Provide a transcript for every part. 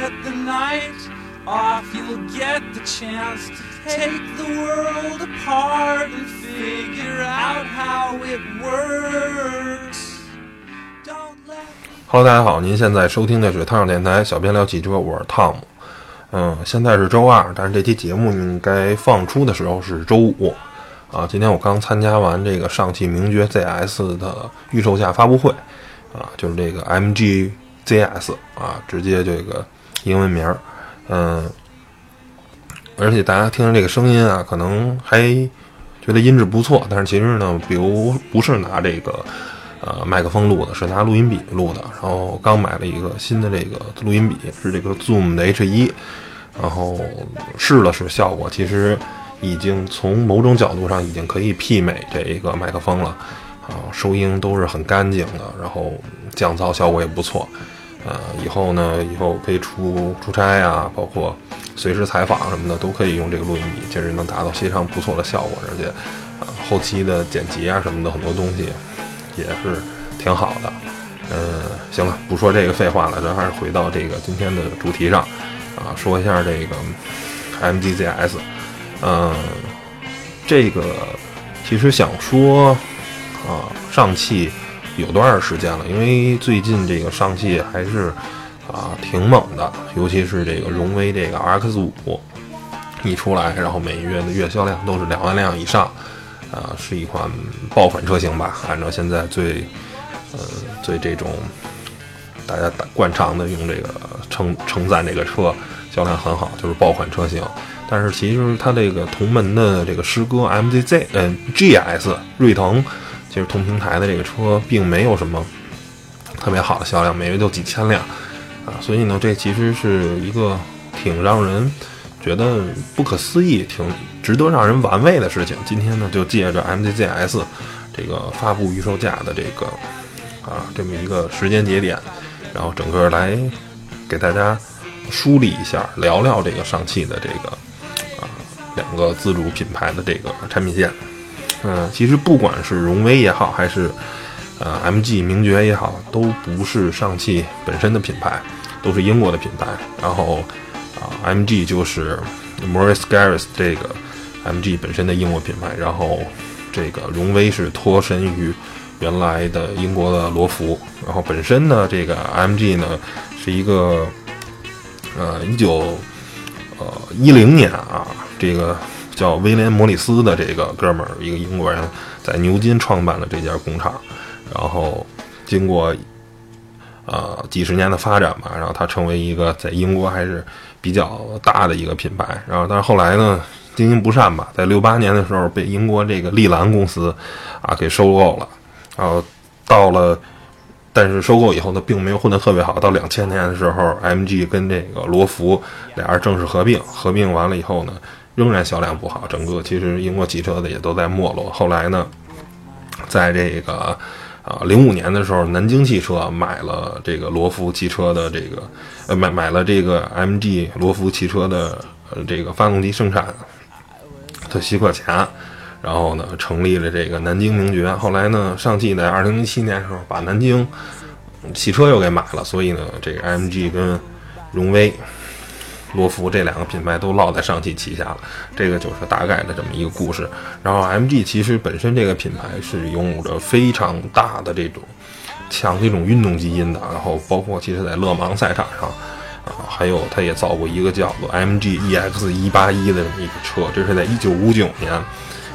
get the night off, you'll get the chance to take the world apart and figure out how it works. Don't let Hello，大家好，您现在收听的是汤小电台小编聊汽车，我是汤姆。嗯，现在是周二，但是这期节目应该放出的时候是周五啊。今天我刚参加完这个上汽名爵 ZS 的预售价发布会啊，就是这个 MG ZS 啊，直接这个英文名儿，嗯，而且大家听着这个声音啊，可能还觉得音质不错，但是其实呢，比如不是拿这个呃麦克风录的，是拿录音笔录的。然后刚买了一个新的这个录音笔，是这个 Zoom 的 H1，然后试了试效果，其实已经从某种角度上已经可以媲美这一个麦克风了，啊，收音都是很干净的，然后降噪效果也不错。呃，以后呢，以后可以出出差啊，包括随时采访什么的，都可以用这个录音笔，确实能达到非常不错的效果，而且，呃，后期的剪辑啊什么的很多东西也是挺好的。嗯，行了，不说这个废话了，咱还是回到这个今天的主题上，啊，说一下这个 MGZS，嗯，这个其实想说，啊，上汽。有段时间了，因为最近这个上汽还是啊挺猛的，尤其是这个荣威这个 RX 五一出来，然后每月的月销量都是两万辆以上，啊，是一款爆款车型吧？按照现在最呃最这种大家惯常的用这个称称赞这个车销量很好，就是爆款车型。但是其实它这个同门的这个师哥 MZZ 嗯 GS 锐腾。其实同平台的这个车并没有什么特别好的销量，每月就几千辆啊，所以呢，这其实是一个挺让人觉得不可思议、挺值得让人玩味的事情。今天呢，就借着 MZZS 这个发布预售价的这个啊这么一个时间节点，然后整个来给大家梳理一下，聊聊这个上汽的这个啊两个自主品牌的这个产品线。嗯，其实不管是荣威也好，还是呃 MG 名爵也好，都不是上汽本身的品牌，都是英国的品牌。然后啊，MG 就是 Morris Garris 这个 MG 本身的英国品牌。然后这个荣威是脱身于原来的英国的罗孚。然后本身呢，这个 MG 呢是一个呃一九呃一零年啊这个。叫威廉·摩里斯的这个哥们儿，一个英国人，在牛津创办了这家工厂，然后经过呃几十年的发展吧，然后他成为一个在英国还是比较大的一个品牌。然后，但是后来呢，经营不善吧，在六八年的时候被英国这个利兰公司啊给收购了。然后到了，但是收购以后呢，并没有混得特别好。到两千年的时候，MG 跟这个罗孚俩人正式合并，合并完了以后呢。仍然销量不好，整个其实英国汽车的也都在没落。后来呢，在这个啊零五年的时候，南京汽车买了这个罗孚汽车的这个呃买买了这个 MG 罗孚汽车的呃这个发动机生产的许可权，然后呢成立了这个南京名爵。后来呢，上汽在二零零七年的时候把南京汽车又给买了，所以呢，这个 MG 跟荣威。罗孚这两个品牌都落在上汽旗下了，这个就是大概的这么一个故事。然后 MG 其实本身这个品牌是拥有着非常大的这种强这种运动基因的，然后包括其实在勒芒赛场上啊，还有它也造过一个叫做 MG EX 一八一的这么一个车，这是在一九五九年，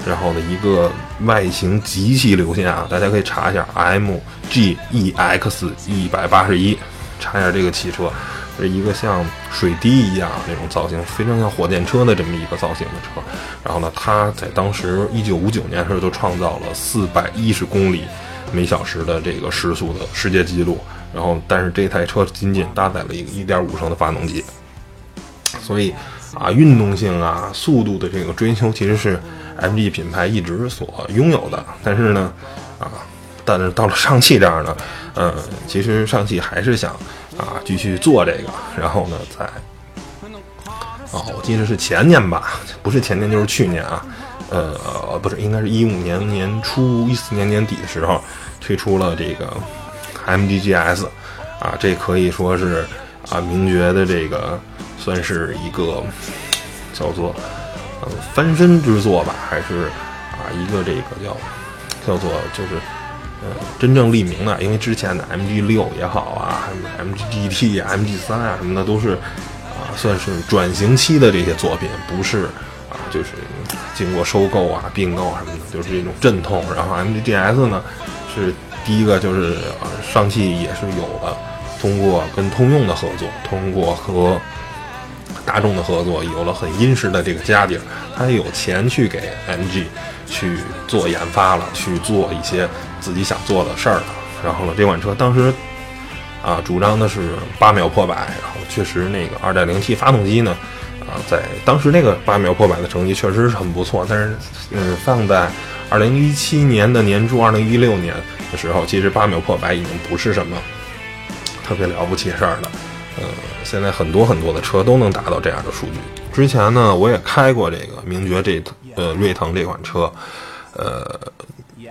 然后的一个外形极其流线啊，大家可以查一下 MG EX 一百八十一，查一下这个汽车。是一个像水滴一样那种造型，非常像火箭车的这么一个造型的车。然后呢，它在当时一九五九年的时候就创造了四百一十公里每小时的这个时速的世界纪录。然后，但是这台车仅仅搭载了一个一点五升的发动机。所以啊，运动性啊，速度的这个追求其实是 MG 品牌一直所拥有的。但是呢，啊，但是到了上汽这儿呢，嗯，其实上汽还是想。啊，继续做这个，然后呢，在哦，我记得是前年吧，不是前年就是去年啊，呃，不是，应该是一五年年初、一四年年底的时候推出了这个 M D G S，啊，这可以说是啊，名爵的这个算是一个叫做呃翻身之作吧，还是啊一个这个叫叫做就是真正立名的，因为之前的 MG 六也好啊什么，MG GT 啊、MG 三啊什么的都是啊算是转型期的这些作品，不是啊就是经过收购啊、并购什么的，就是这种阵痛。然后 MG GS 呢是第一个，就是啊上汽也是有了。通过跟通用的合作，通过和大众的合作，有了很殷实的这个家底儿，他有钱去给 MG 去做研发了，去做一些自己想做的事儿了。然后呢，这款车当时啊主张的是八秒破百，然后确实那个 2.0T 发动机呢啊在当时那个八秒破百的成绩确实是很不错，但是嗯放在2017年的年初，2016年的时候，其实八秒破百已经不是什么。特别了不起事儿了，呃，现在很多很多的车都能达到这样的数据。之前呢，我也开过这个名爵这呃锐腾这款车，呃，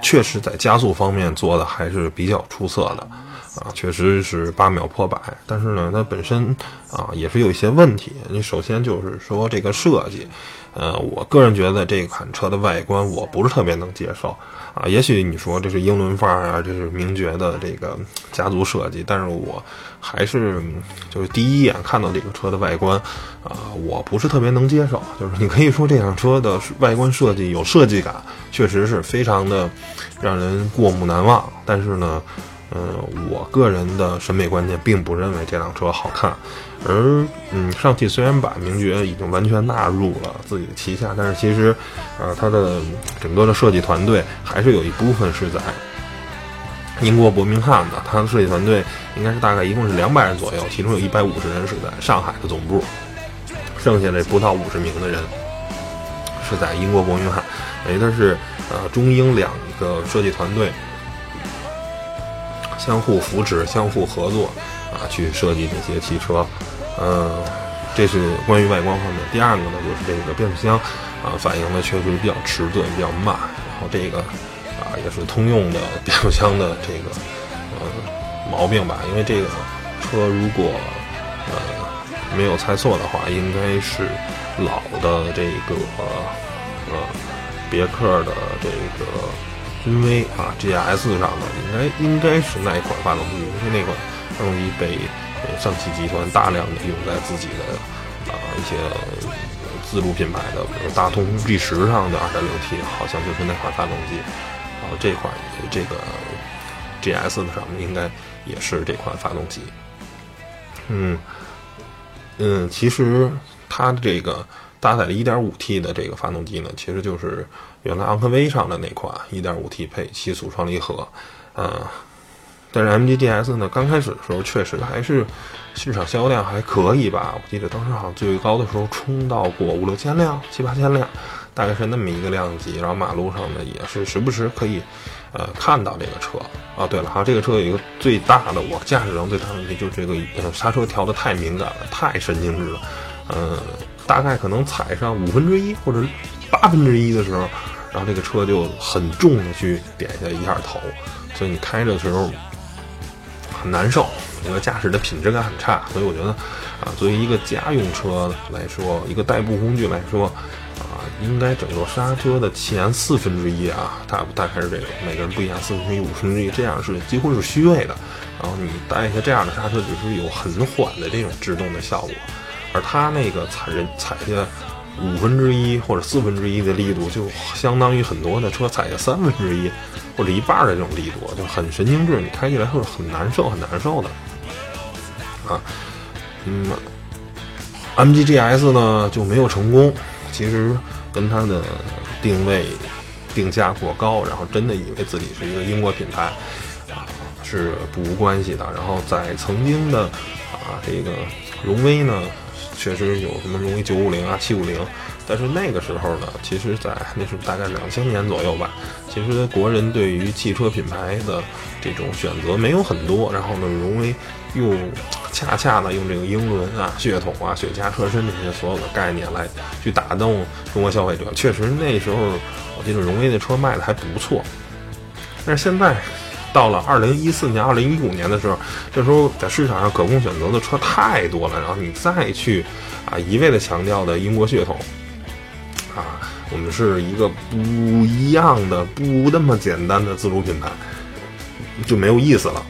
确实在加速方面做的还是比较出色的，啊，确实是八秒破百。但是呢，它本身啊也是有一些问题。你首先就是说这个设计，呃，我个人觉得这款车的外观我不是特别能接受。啊，也许你说这是英伦范儿啊，这是名爵的这个家族设计，但是我还是就是第一眼看到这个车的外观，啊，我不是特别能接受。就是你可以说这辆车的外观设计有设计感，确实是非常的让人过目难忘。但是呢，嗯，我个人的审美观念并不认为这辆车好看。而嗯，上汽虽然把名爵已经完全纳入了自己的旗下，但是其实，呃，它的整个的设计团队还是有一部分是在英国伯明翰的。它的设计团队应该是大概一共是两百人左右，其中有一百五十人是在上海的总部，剩下的不到五十名的人是在英国伯明翰。等于它是呃中英两个设计团队相互扶持、相互合作啊，去设计这些汽车。嗯，这是关于外观方面。第二个呢，就是这个变速箱，啊，反应的确实比较迟钝，比较慢。然后这个，啊，也是通用的变速箱的这个，呃，毛病吧。因为这个车如果，呃，没有猜错的话，应该是老的这个，呃，别克的这个君威啊，GS 上的，应该应该是那一款发动机，因为那款发动机被。上汽集团大量的用在自己的啊一些自主品牌的，比如大通 G 十上的 2.0T，好像就是那款发动机。然后这款这个 GS 的上面应该也是这款发动机。嗯嗯，其实它的这个搭载的 1.5T 的这个发动机呢，其实就是原来昂科威上的那款 1.5T 配七速双离合，呃。但是 M G D S 呢，刚开始的时候确实还是市场销量还可以吧？我记得当时好像最高的时候冲到过五六千辆、七八千辆，大概是那么一个量级。然后马路上呢也是时不时可以呃看到这个车啊。对了，哈，这个车有一个最大的我驾驶上最大的问题就是这个呃刹车调的太敏感了，太神经质了。嗯，大概可能踩上五分之一或者八分之一的时候，然后这个车就很重的去点下一下头，所以你开着的时候。很难受，这个驾驶的品质感很差，所以我觉得，啊，作为一个家用车来说，一个代步工具来说，啊，应该整个刹车的前四分之一啊，大大概是这个，每个人不一样，四分之一、五分之一，这样是几乎是虚位的。然后你带一下这样的刹车，只是有很缓的这种制动的效果，而它那个踩人踩下五分之一或者四分之一的力度，就相当于很多的车踩下三分之一。或者一半的这种力度就很神经质，你开起来会很难受，很难受的。啊，嗯，MGGS 呢就没有成功，其实跟它的定位定价过高，然后真的以为自己是一个英国品牌，是不无关系的。然后在曾经的啊这个荣威呢，确实有什么荣威九五零啊、七五零。但是那个时候呢，其实，在那是大概两千年左右吧。其实国人对于汽车品牌的这种选择没有很多。然后呢，荣威又恰恰呢用这个英伦啊、血统啊、雪茄车身这些所有的概念来去打动中国消费者。确实那时候，我记得荣威的车卖的还不错。但是现在到了二零一四年、二零一五年的时候，这时候在市场上可供选择的车太多了，然后你再去啊一味的强调的英国血统，啊，我们是一个不一样的、不那么简单的自主品牌，就没有意思了。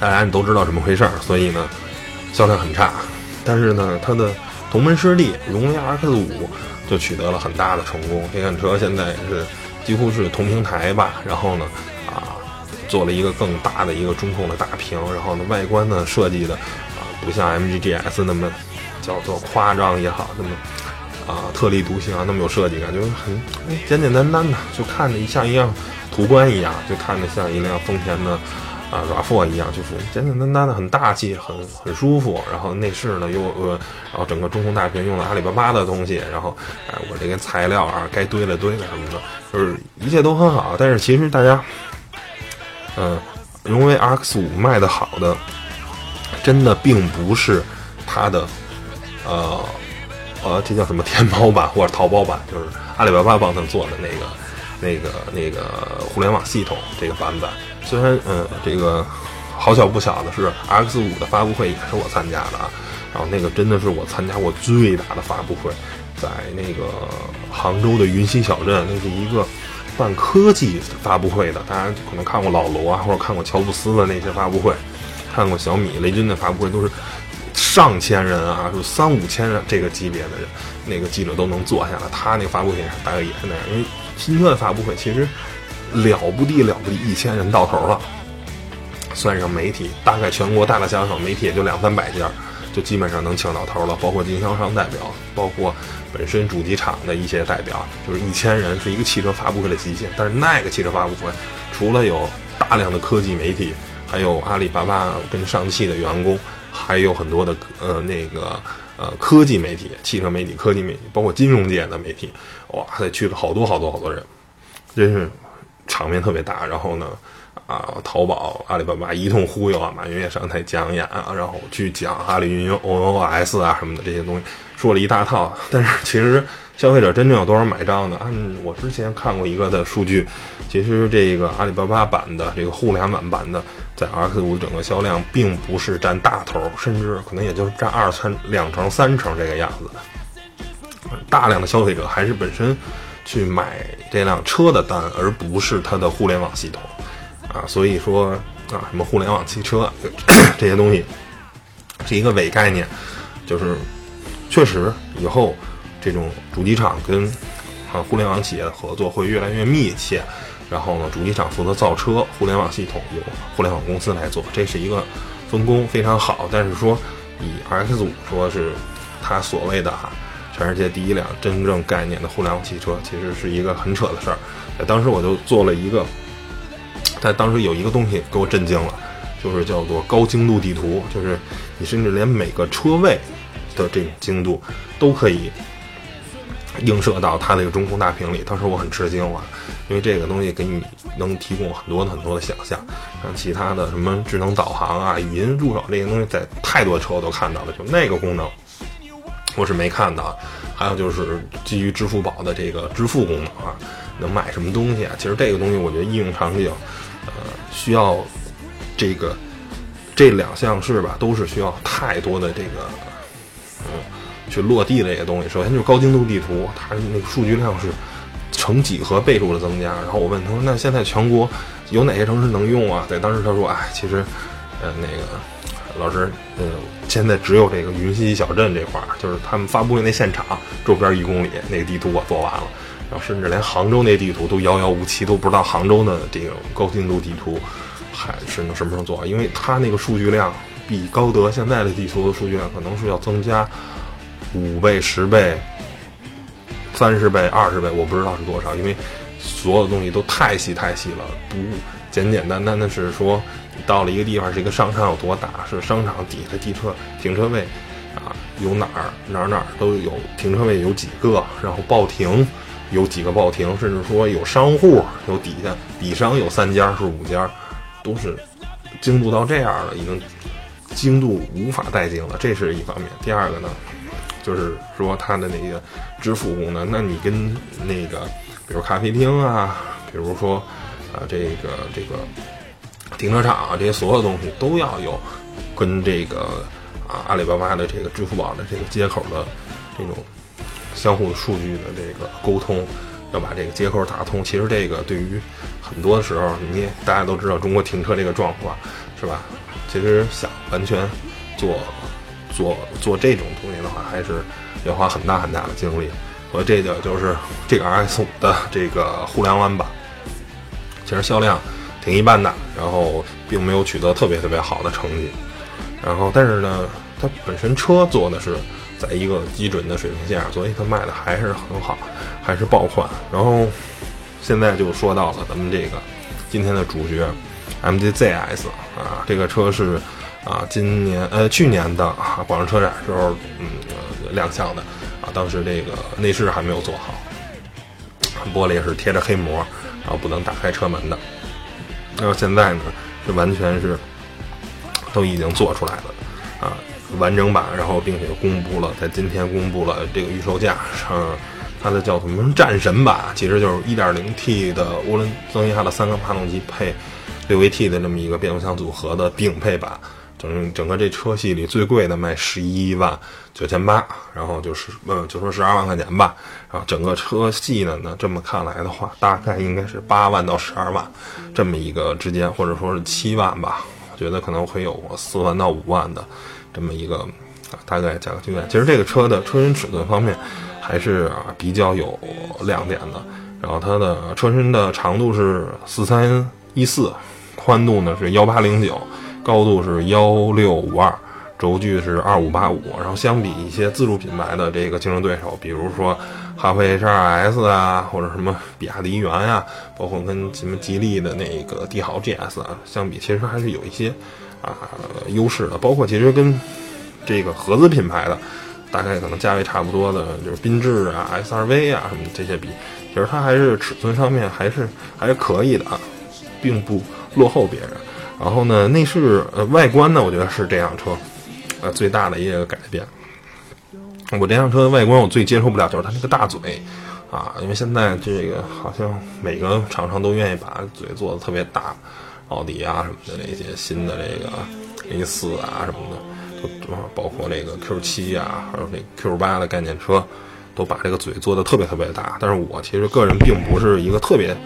大家你都知道怎么回事儿，所以呢，销量很差。但是呢，它的同门师弟荣威 RX 五就取得了很大的成功。这款车现在是几乎是同平台吧，然后呢，做了一个更大的一个中控的大屏，然后呢，外观呢设计的啊，不像 MGGS 那么叫做夸张也好，那么啊特立独行啊，那么有设计感，就是很简简单单的，就看着像一样途观一样，就看着像一辆丰田的。啊，RAV4 一样，就是简简单单的，很大气，很很舒服。然后内饰呢又呃，然后整个中控大屏用了阿里巴巴的东西。然后，哎，我这个材料啊，该堆了堆了什么的，就是一切都很好。但是其实大家，嗯，荣威 RX 五卖的好的，真的并不是它的，呃呃，这叫什么天猫版或者淘宝版，就是阿里巴巴帮他做的那个那个那个互联网系统这个版本。虽然，嗯，这个好巧不巧的是，RX 五的发布会也是我参加的啊。然后那个真的是我参加过最大的发布会，在那个杭州的云溪小镇，那是一个办科技发布会的。大家可能看过老罗啊，或者看过乔布斯的那些发布会，看过小米、雷军的发布会，都是上千人啊，就三五千人这个级别的人，那个记者都能坐下来。他那个发布会大概也是那样，因为新车的发布会其实。了不地了不地，一千人到头了，算上媒体，大概全国大大小小媒体也就两三百家，就基本上能请到头了。包括经销商代表，包括本身主机厂的一些代表，就是一千人是一个汽车发布会的极限。但是那个汽车发布会，除了有大量的科技媒体，还有阿里巴巴跟上汽的员工，还有很多的呃那个呃科技媒体、汽车媒体、科技媒体，包括金融界的媒体，哇，塞，去了好多好多好多人，真是。场面特别大，然后呢，啊，淘宝、阿里巴巴一通忽悠啊，马云也上台讲演啊，然后去讲阿里云 OOS 啊什么的这些东西，说了一大套。但是其实消费者真正有多少买账呢？按我之前看过一个的数据，其实这个阿里巴巴版的这个互联网版的，在 X 五整个销量并不是占大头，甚至可能也就是占二三两成、三成这个样子。大量的消费者还是本身。去买这辆车的单，而不是它的互联网系统，啊，所以说啊，什么互联网汽车 这些东西是一个伪概念，就是确实以后这种主机厂跟啊互联网企业的合作会越来越密切，然后呢，主机厂负责造车，互联网系统由互联网公司来做，这是一个分工非常好。但是说以 X 五说是它所谓的哈。全世界第一辆真正概念的互联网汽车，其实是一个很扯的事儿。当时我就做了一个，但当时有一个东西给我震惊了，就是叫做高精度地图，就是你甚至连每个车位的这种精度都可以映射到它那个中控大屏里。当时我很吃惊了，因为这个东西给你能提供很多很多的想象。像其他的什么智能导航啊、语音助手这些东西，在太多车我都看到了，就那个功能。我是没看到，还有就是基于支付宝的这个支付功能啊，能买什么东西啊？其实这个东西我觉得应用场景，呃，需要这个这两项是吧，都是需要太多的这个嗯去落地的这些东西。首先就是高精度地图，它那个数据量是成几何倍数的增加。然后我问他说：“那现在全国有哪些城市能用啊？”在当时他说：“哎，其实呃那个。”老师，嗯，现在只有这个云溪小镇这块儿，就是他们发布会那现场周边一公里那个地图我做完了，然后甚至连杭州那地图都遥遥无期，都不知道杭州的这个高精度地图还是能什么时候做，因为它那个数据量比高德现在的地图的数据量可能是要增加五倍、十倍、三十倍、二十倍，我不知道是多少，因为所有的东西都太细太细了，不简简单单的是说。到了一个地方，这个商场有多大？是商场底下的地车停车位啊？有哪儿哪儿哪儿都有停车位，有几个？然后报停有几个报停？甚至说有商户，有底下底商有三家是五家，都是精度到这样了，已经精度无法再精了。这是一方面。第二个呢，就是说它的那个支付功能，那你跟那个比如咖啡厅啊，比如说啊这个这个。停车场啊这些所有东西都要有跟这个啊阿里巴巴的这个支付宝的这个接口的这种相互数据的这个沟通，要把这个接口打通。其实这个对于很多时候，你大家都知道中国停车这个状况，是吧？其实想完全做做做这种东西的话，还是要花很大很大的精力。和这个就是这个 RS 五的这个互联网版，其实销量挺一般的，然后并没有取得特别特别好的成绩。然后，但是呢，它本身车做的是在一个基准的水平线上，所以它卖的还是很好，还是爆款。然后现在就说到了咱们这个今天的主角 MGZS 啊，这个车是啊今年呃去年的广州车展时候嗯亮相的。啊，当时这个内饰还没有做好，玻璃是贴着黑膜，然后不能打开车门的。然后现在呢，是完全是都已经做出来了啊，完整版，然后并且公布了，在今天公布了这个预售价，上它的叫什么战神版，其实就是 1.0T 的涡轮增压的三缸发动机配 6AT 的这么一个变速箱组合的顶配版。整整个这车系里最贵的卖十一万九千八，然后就是呃就说十二万块钱吧，然后整个车系呢呢这么看来的话，大概应该是八万到十二万这么一个之间，或者说是七万吧，我觉得可能会有四万到五万的这么一个啊大概价格区间。其实这个车的车身尺寸方面还是比较有亮点的，然后它的车身的长度是四三一四，宽度呢是幺八零九。高度是幺六五二，轴距是二五八五。然后相比一些自主品牌的这个竞争对手，比如说哈弗 H 二 S 啊，或者什么比亚迪元呀，包括跟什么吉利的那个帝豪 GS 啊相比，其实还是有一些啊优势的。包括其实跟这个合资品牌的，大概可能价位差不多的，就是缤智啊、XRV 啊什么这些比，其实它还是尺寸上面还是还是可以的啊，并不落后别人。然后呢，内饰呃外观呢，我觉得是这辆车，呃最大的一个改变。我这辆车的外观我最接受不了就是它那个大嘴，啊，因为现在这个好像每个厂商都愿意把嘴做的特别大，奥迪啊什么的那些新的这个 A 四啊什么的，都包括那个 Q 七啊，还有那 Q 八的概念车，都把这个嘴做的特别特别大。但是我其实个人并不是一个特别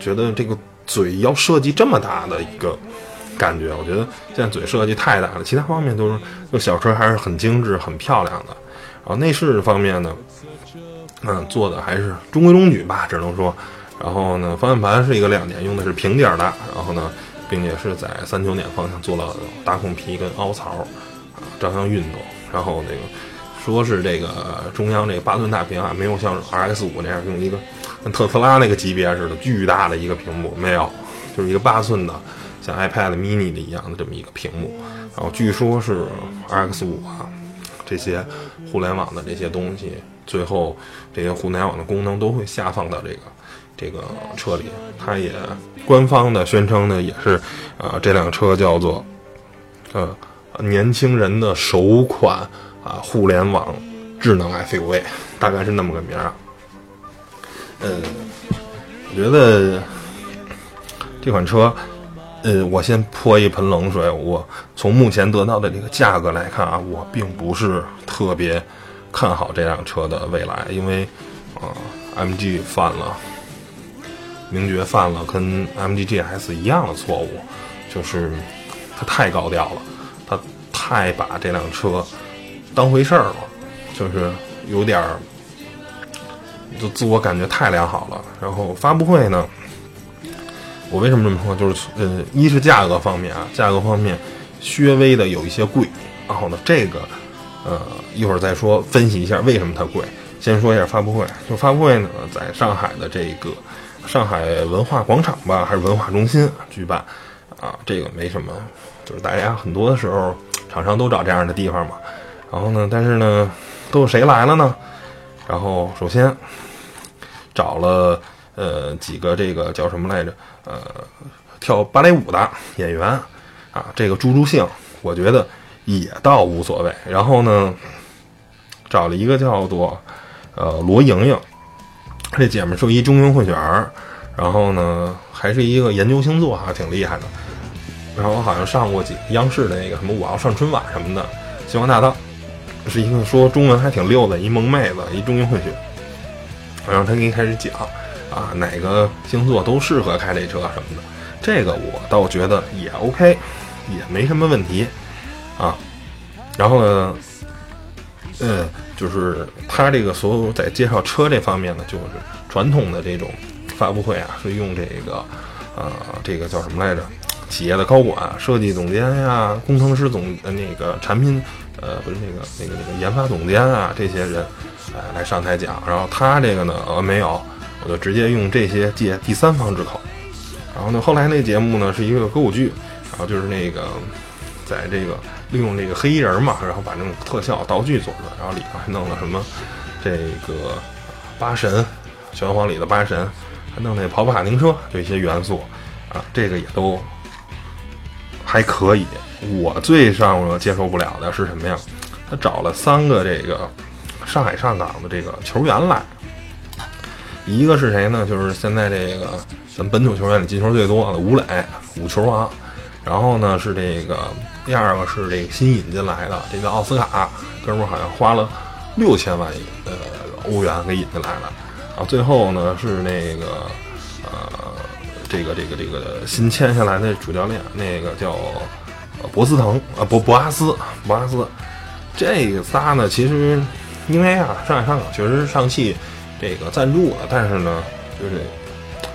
觉得这个。嘴要设计这么大的一个感觉，我觉得现在嘴设计太大了，其他方面都是就小车还是很精致、很漂亮的。然后内饰方面呢，嗯，做的还是中规中矩吧，只能说。然后呢，方向盘是一个亮点，用的是平底儿的。然后呢，并且是在三九点方向做了大孔皮跟凹槽，啊，照相运动。然后那个说是这个中央这个八寸大屏啊，没有像 R X 五那样用一个。跟特斯拉那个级别似的，巨大的一个屏幕没有，就是一个八寸的，像 iPad mini 的一样的这么一个屏幕。然后据说是 RX 五啊，这些互联网的这些东西，最后这些互联网的功能都会下放到这个这个车里。它也官方的宣称呢，也是啊，这辆车叫做呃年轻人的首款啊互联网智能 SUV，大概是那么个名儿。呃，我觉得这款车，呃，我先泼一盆冷水。我从目前得到的这个价格来看啊，我并不是特别看好这辆车的未来，因为啊，MG 犯了，名爵犯了跟 MG GS 一样的错误，就是它太高调了，它太把这辆车当回事儿了，就是有点儿。就自我感觉太良好了，然后发布会呢，我为什么这么说？就是呃，一是价格方面啊，价格方面略微的有一些贵，然后呢，这个呃一会儿再说，分析一下为什么它贵。先说一下发布会，就发布会呢，在上海的这个上海文化广场吧，还是文化中心举办啊？这个没什么，就是大家很多的时候厂商都找这样的地方嘛。然后呢，但是呢，都有谁来了呢？然后首先找了呃几个这个叫什么来着？呃，跳芭蕾舞的演员啊，这个助助兴，我觉得也倒无所谓。然后呢，找了一个叫做呃罗莹莹，这姐们是一中英混血儿，然后呢还是一个研究星座，还挺厉害的。然后我好像上过几央视的那个什么我要上春晚什么的，星光大道，是一个说中文还挺溜的一萌妹子，一中英混血，然后他给你开始讲啊哪个星座都适合开这车什么的，这个我倒觉得也 OK，也没什么问题啊。然后呢，嗯，就是他这个所有在介绍车这方面呢，就是传统的这种发布会啊，是用这个呃这个叫什么来着？企业的高管、设计总监呀、工程师总呃那个产品呃不是那个那个那个研发总监啊这些人，哎来上台讲。然后他这个呢呃没有，我就直接用这些借第三方之口。然后呢后来那节目呢是一个歌舞剧，然后就是那个在这个利用这个黑衣人嘛，然后把那种特效道具做出来，然后里头还弄了什么这个八神，玄黄里的八神，还弄那跑跑卡丁车，就一些元素啊，这个也都。还可以，我最让我接受不了的是什么呀？他找了三个这个上海上港的这个球员来，一个是谁呢？就是现在这个咱本土球员里进球最多的吴磊，五球王。然后呢是这个第二个是这个新引进来的，这个奥斯卡哥们儿好像花了六千万呃欧元给引进来了。然后最后呢是那个呃。这个这个这个新签下来的主教练，那个叫博斯腾啊，博博阿斯，博阿斯，这仨呢，其实因为啊，上海上港确实是上汽这个赞助了，但是呢，就是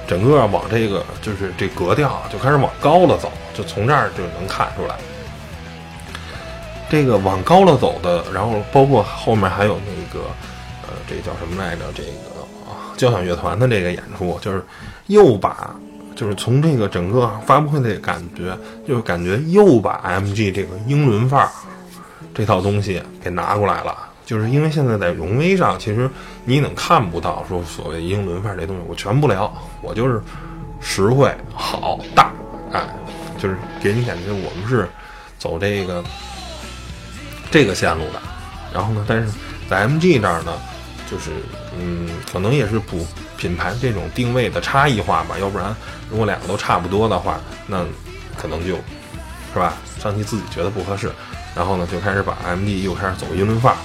整个往这个就是这格调就开始往高了走，就从这儿就能看出来，这个往高了走的，然后包括后面还有那个呃，这叫什么来着？这个交响乐团的这个演出，就是又把。就是从这个整个发布会的感觉，就是感觉又把 MG 这个英伦范儿这套东西给拿过来了。就是因为现在在荣威上，其实你能看不到说所谓英伦范儿这东西，我全不聊，我就是实惠、好、大，哎，就是给你感觉我们是走这个这个线路的。然后呢，但是在 MG 这儿呢，就是嗯，可能也是普。品牌这种定位的差异化吧，要不然如果两个都差不多的话，那可能就，是吧？上汽自己觉得不合适，然后呢就开始把 MG 又开始走英伦范儿，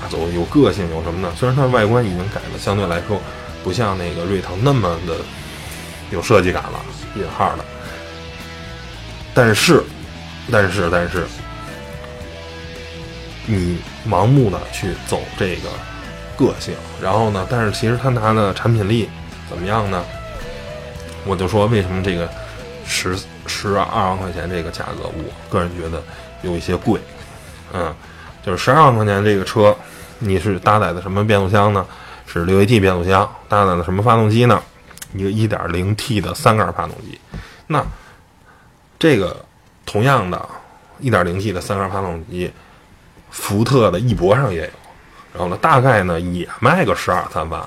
啊，走有个性有什么呢？虽然它外观已经改的相对来说不像那个瑞腾那么的有设计感了，引号的，但是，但是，但是，你盲目的去走这个。个性，然后呢？但是其实他拿的产品力怎么样呢？我就说为什么这个十十二万块钱这个价格，我个人觉得有一些贵。嗯，就是十二万块钱这个车，你是搭载的什么变速箱呢？是六 AT 变速箱，搭载的什么发动机呢？一个一点零 T 的三缸发动机。那这个同样的，一点零 T 的三缸发动机，福特的翼博上也有。然后呢，大概呢也卖个十二三万，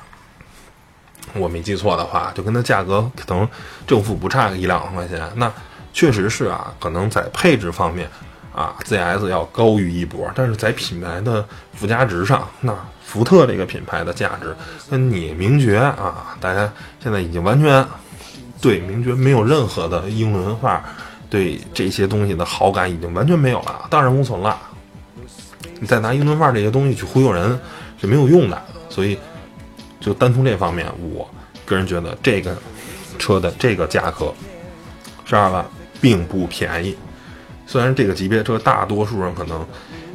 我没记错的话，就跟它价格可能正负不差个一两万块钱。那确实是啊，可能在配置方面啊，ZS 要高于一波，但是在品牌的附加值上，那福特这个品牌的价值跟你名爵啊，大家现在已经完全对名爵没有任何的英伦化，对这些东西的好感已经完全没有了，荡然无存了。你再拿英伦范儿这些东西去忽悠人是没有用的，所以就单从这方面，我个人觉得这个车的这个价格十二万并不便宜。虽然这个级别车大多数人可能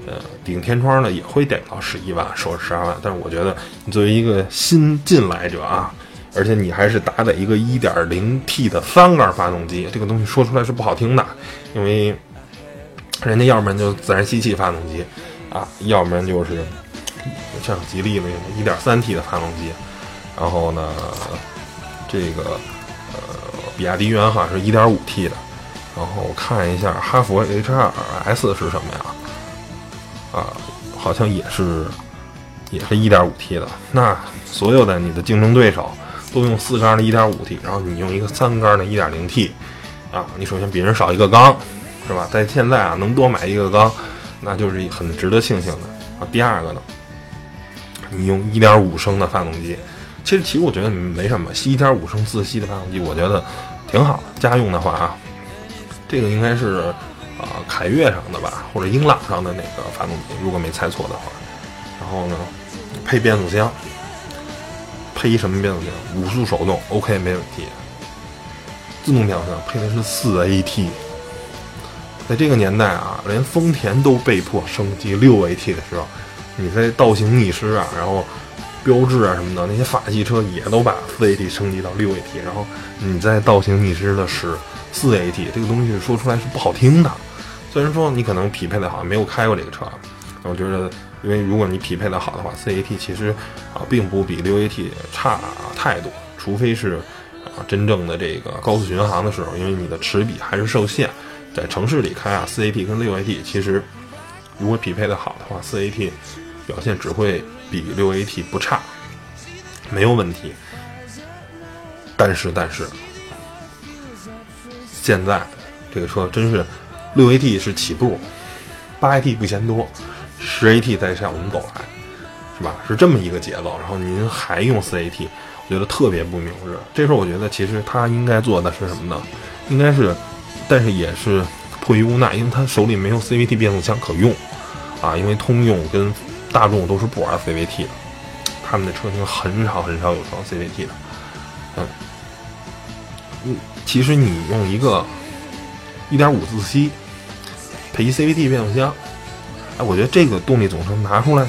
呃顶天窗的也会点到十一万，说十二万，但是我觉得你作为一个新进来者啊，而且你还是搭载一个一点零 T 的三缸发动机，这个东西说出来是不好听的，因为人家要不然就自然吸气发动机。啊，要不然就是像吉利那种一点三 T 的发动机，然后呢，这个呃，比亚迪元哈是一点五 T 的，然后我看一下哈弗 H 二 S 是什么呀？啊，好像也是也是一点五 T 的。那所有的你的竞争对手都用四缸的一点五 T，然后你用一个三缸的一点零 T，啊，你首先比人少一个缸，是吧？在现在啊，能多买一个缸。那就是很值得庆幸的啊。第二个呢，你用一点五升的发动机，其实其实我觉得没什么，吸一点五升自吸的发动机，我觉得挺好的。家用的话啊，这个应该是啊凯越上的吧，或者英朗上的那个发动机，如果没猜错的话。然后呢，配变速箱，配一什么变速箱？五速手动，OK，没问题。自动变速箱配的是四 AT。在这个年代啊，连丰田都被迫升级六 AT 的时候，你在倒行逆施啊，然后标致啊什么的那些法系车也都把四 AT 升级到六 AT，然后你在倒行逆施的是四 AT，这个东西说出来是不好听的。虽然说你可能匹配的好，没有开过这个车，我觉得，因为如果你匹配的好的话，四 AT 其实啊并不比六 AT 差太多，除非是啊真正的这个高速巡航的时候，因为你的齿比还是受限。在城市里开啊，四 AT 跟六 AT 其实如果匹配的好的话，四 AT 表现只会比六 AT 不差，没有问题。但是但是，现在这个车真是六 AT 是起步，八 AT 不嫌多，十 AT 再向我们走来，是吧？是这么一个节奏。然后您还用四 AT，我觉得特别不明智。这时候我觉得其实他应该做的是什么呢？应该是。但是也是迫于无奈，因为他手里没有 CVT 变速箱可用，啊，因为通用跟大众都是不玩 CVT 的，他们的车型很少很少有装 CVT 的，嗯，嗯，其实你用一个1.5自吸配一 CVT 变速箱，哎，我觉得这个动力总成拿出来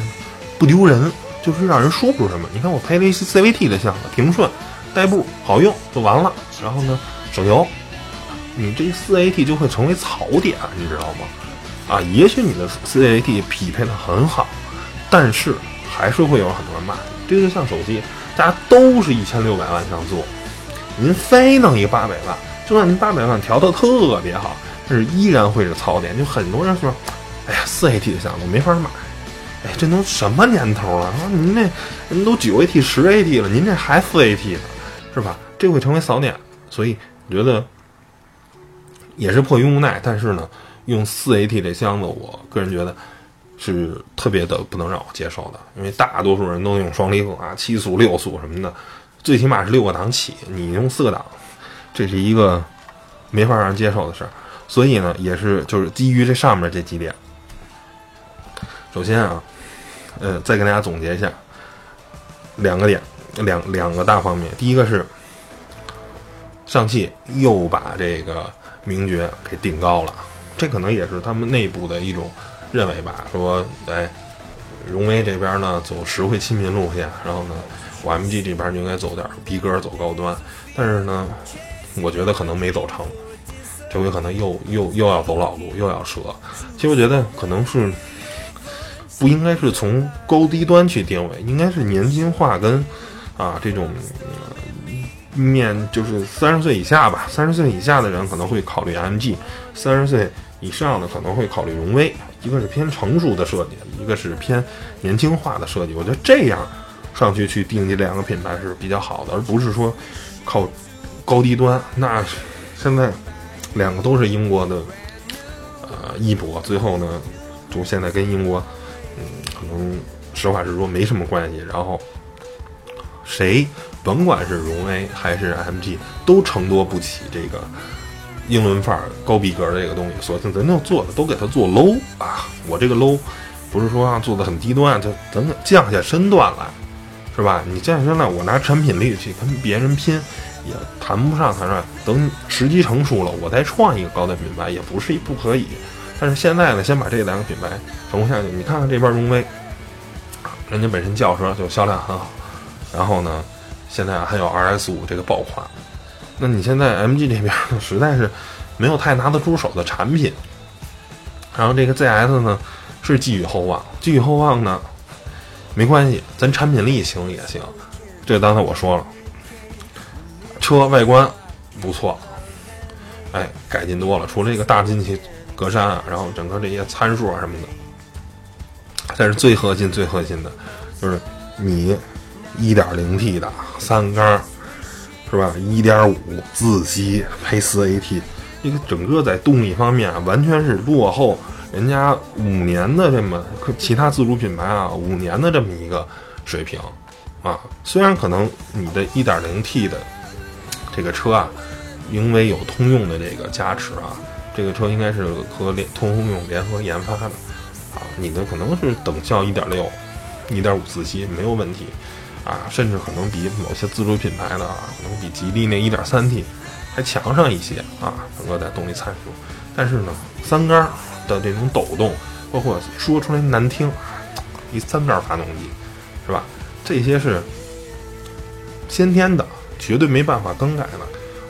不丢人，就是让人说不出什么。你看我配了一 CVT 的箱子，平顺，代步好用就完了，然后呢省油。你这四 AT 就会成为槽点，你知道吗？啊，也许你的四 AT 匹配的很好，但是还是会有很多人骂。这就像手机，大家都是一千六百万像素，您非弄一个八百万，就算您八百万调的特别好，但是依然会是槽点。就很多人说，哎呀，四 AT 的像素没法买，哎，这都什么年头了？说您这人都九 AT、十 AT 了，您这还四 AT 呢，是吧？这会成为槽点。所以我觉得。也是迫于无奈，但是呢，用四 AT 这箱子，我个人觉得是特别的不能让我接受的，因为大多数人都用双离合啊，七速、六速什么的，最起码是六个档起，你用四个档，这是一个没法让人接受的事儿。所以呢，也是就是基于这上面这几点，首先啊，呃，再跟大家总结一下两个点，两两个大方面，第一个是上汽又把这个。名爵给定高了，这可能也是他们内部的一种认为吧。说，哎，荣威这边呢走实惠亲民路线，然后呢，我 MG 这边就应该走点逼格，走高端。但是呢，我觉得可能没走成，这回可能又又又要走老路，又要折。其实我觉得可能是不应该是从高低端去定位，应该是年轻化跟啊这种。面就是三十岁以下吧，三十岁以下的人可能会考虑 MG，三十岁以上的可能会考虑荣威。一个是偏成熟的设计，一个是偏年轻化的设计。我觉得这样上去去定这两个品牌是比较好的，而不是说靠高低端。那现在两个都是英国的呃一博，最后呢，就现在跟英国嗯，可能实话实说没什么关系。然后谁？甭管是荣威还是 MG，都承托不起这个英伦范儿、高逼格的这个东西。索性咱就做的都给它做 low 啊！我这个 low 不是说做的很低端，就咱降下身段来，是吧？你降下身来，我拿产品力去跟别人拼，也谈不上谈上。等时机成熟了，我再创一个高端品牌也不是不可以。但是现在呢，先把这两个品牌成功下去。你看看这边荣威，人家本身轿车就销量很好，然后呢？现在还有 RS 五这个爆款，那你现在 MG 这边呢 实在是没有太拿得出手的产品，然后这个 ZS 呢是寄予厚望，寄予厚望呢没关系，咱产品力行也行。这刚才我说了，车外观不错，哎，改进多了，除了这个大进气格栅啊，然后整个这些参数啊什么的，但是最核心、最核心的就是你。一点零 T 的三缸，是吧？一点五自吸配四 AT，这个整个在动力方面啊，完全是落后人家五年的这么其他自主品牌啊五年的这么一个水平啊。虽然可能你的一点零 T 的这个车啊，因为有通用的这个加持啊，这个车应该是和联通用联合研发的，啊，你的可能是等效一点六、一点五自吸没有问题，啊，甚至可能比某些自主品牌的，可能比吉利那一点三 T 还强上一些啊，整个在动力参数。但是呢，三缸的这种抖动，包括说出来难听，一三缸发动机，是吧？这些是先天的，绝对没办法更改的。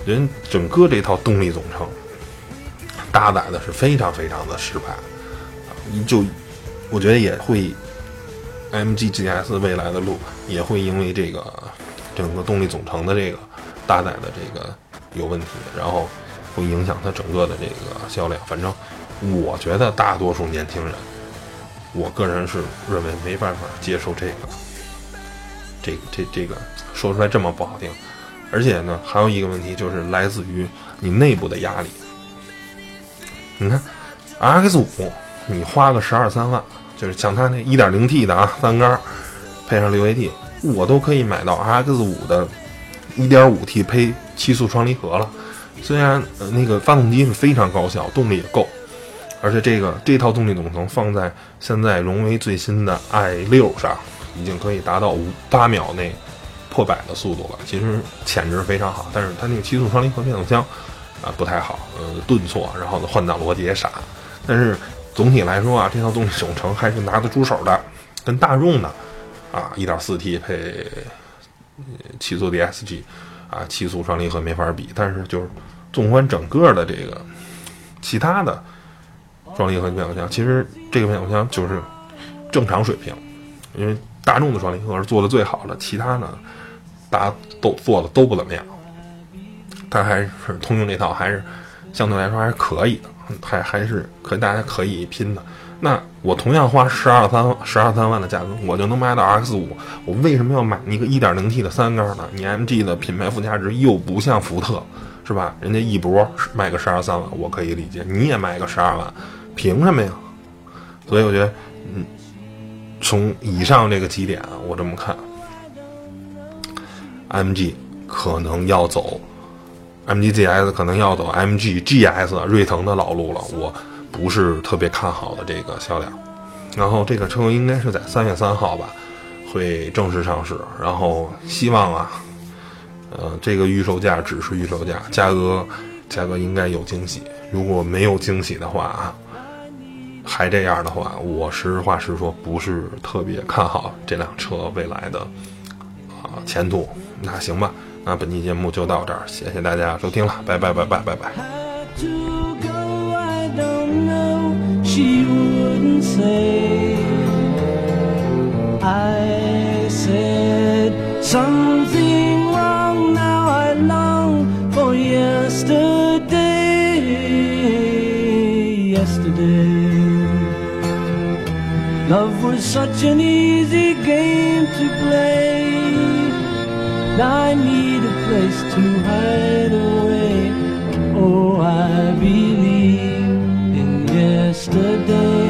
人整个这套动力总成。搭载的是非常非常的失败，就我觉得也会，MG GS 未来的路也会因为这个整个动力总成的这个搭载的这个有问题，然后会影响它整个的这个销量。反正我觉得大多数年轻人，我个人是认为没办法接受这个，这这这个说出来这么不好听，而且呢，还有一个问题就是来自于你内部的压力。你看，RX 五，你花个十二三万，就是像它那一点零 T 的啊，三缸配上六 AT，我都可以买到 RX 五的一点五 T 配七速双离合了。虽然呃那个发动机是非常高效，动力也够，而且这个这套动力总成放在现在荣威最新的 i 六上，已经可以达到五八秒内破百的速度了。其实潜质非常好，但是它那个七速双离合变速箱。啊，不太好，呃，顿挫，然后呢，换挡逻辑也傻，但是总体来说啊，这套动力总成还是拿得出手的，跟大众的啊，1.4T 配七速 DSG 啊，七速双离合没法比，但是就是纵观整个的这个其他的双离合变速箱，其实这个变速箱就是正常水平，因为大众的双离合是做的最好的，其他呢，大家都做的都不怎么样。它还是通用这套，还是相对来说还是可以的，还还是可大家可以拼的。那我同样花十二三十二三万的价格，我就能买到 X 五，我为什么要买一个一点零 T 的三缸呢？你 MG 的品牌附加值又不像福特，是吧？人家一博卖个十二三万，我可以理解，你也卖个十二万，凭什么呀？所以我觉得，嗯，从以上这个几点，我这么看，MG 可能要走。MG GS 可能要走 MG GS 锐腾的老路了，我不是特别看好的这个销量。然后这个车应该是在三月三号吧，会正式上市。然后希望啊，呃，这个预售价只是预售价，价格价格应该有惊喜。如果没有惊喜的话啊，还这样的话，我实话实说，不是特别看好这辆车未来的啊前途。那行吧。那本期节目就到这儿，谢谢大家收听了，拜拜拜拜拜拜。I need a place to hide away. Oh, I believe in yesterday.